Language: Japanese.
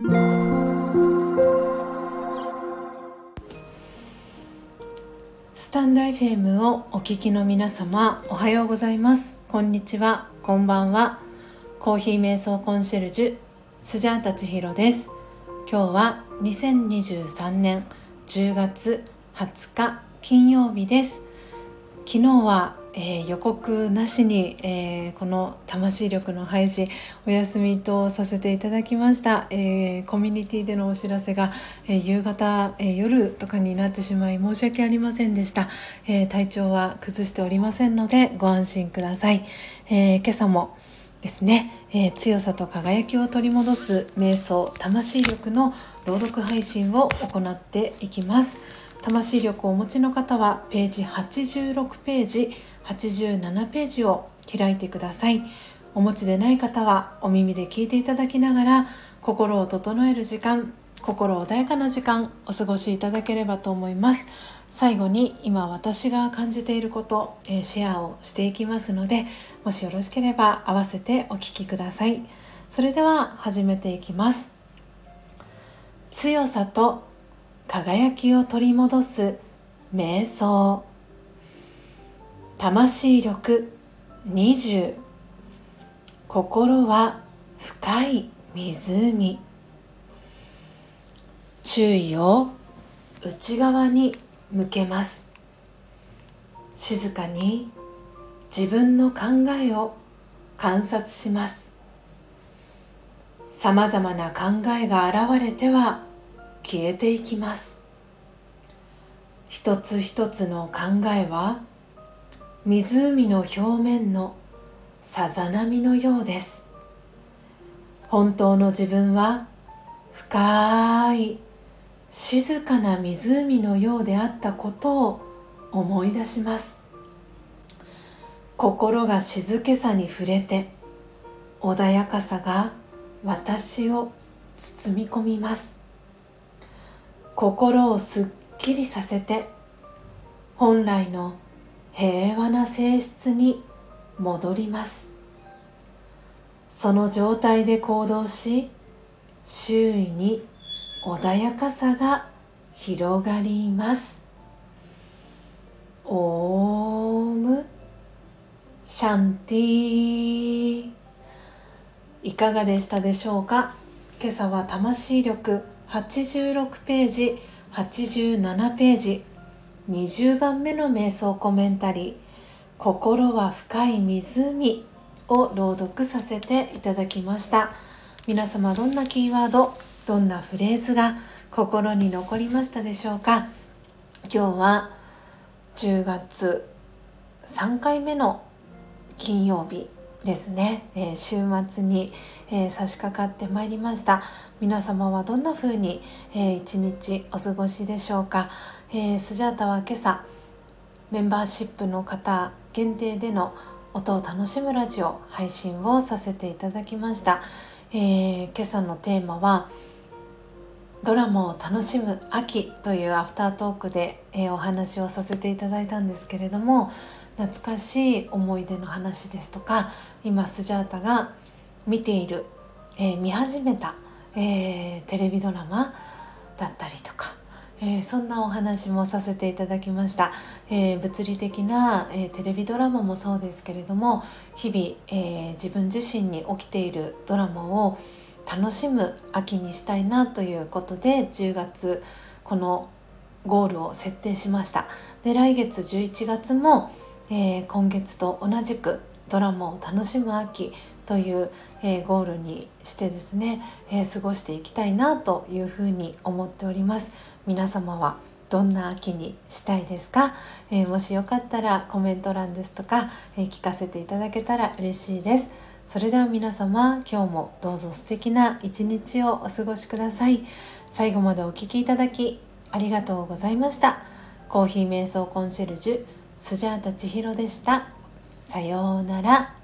スタンド FM をお聞きの皆様おはようございます。こんにちは。こんばんは。コーヒー瞑想コンシェルジュスジャータチヒロです。今日は2023年10月20日金曜日です。昨日はえー、予告なしに、えー、この魂力の配信お休みとさせていただきました、えー、コミュニティでのお知らせが、え夕方、え夜とかになってしまい申し訳ありませんでした、え体調は崩しておりませんのでご安心ください、え今朝もですね、え強さと輝きを取り戻す瞑想魂力の朗読配信を行っていきます。魂力をお持ちの方はページ86ページ87ページを開いてください。お持ちでない方はお耳で聞いていただきながら心を整える時間心穏やかな時間お過ごしいただければと思います。最後に今私が感じていること、えシェアをしていきますのでもしよろしければ合わせてお聞きください。それでは始めていきます。強さと輝きを取り戻す瞑想。魂力20心は深い湖。注意を内側に向けます。静かに自分の考えを観察します。さまざまな考えが現れては消えていきます。一つ一つの考えは湖の表面のさざ波のようです。本当の自分は深い静かな湖のようであったことを思い出します。心が静けさに触れて穏やかさが私を包み込みます。心をすっきりさせて本来の平和な性質に戻ります。その状態で行動し周囲に穏やかさが広がります。オーム。シャンティいかがでしたでしょうか？今朝は魂力86ページ87ページ。20番目の瞑想コメンタリー「心は深い湖」を朗読させていただきました。皆様どんなキーワードどんなフレーズが心に残りましたでしょうか？今日は10月3回目の金曜日ですね、えー、週末に、えー、差し掛かってまいりました。皆様はどんな風に、えー、一日お過ごしでしょうか、えー、スジャータは今朝メンバーシップの方限定での音を楽しむラジオ配信をさせていただきました、え今朝のテーマはドラマを楽しむ秋というアフタートークで、えお話をさせていただいたんですけれども懐かしい思い出の話ですとか今スジャータが見ている、えー、見始めた、えー、テレビドラマだったりとか、えー、そんなお話もさせていただきました、え物理的な、えテレビドラマもそうですけれども日々、え自分自身に起きているドラマを楽しむ秋にしたいなということで10月このゴールを設定しました。で来月11月もえ、今月と同じくドラマを楽しむ秋という、えー、ゴールにしてですね、えー、過ごしていきたいなというふうに思っております。皆様はどんな秋にしたいですか、えもしよかったらコメント欄ですとか、え聞かせていただけたら嬉しいです。それでは皆様今日もどうぞ素敵な一日をお過ごしください。最後までお聴きいただきありがとうございました。コーヒー瞑想コンシェルジュスジャータ千尋でした。さようなら。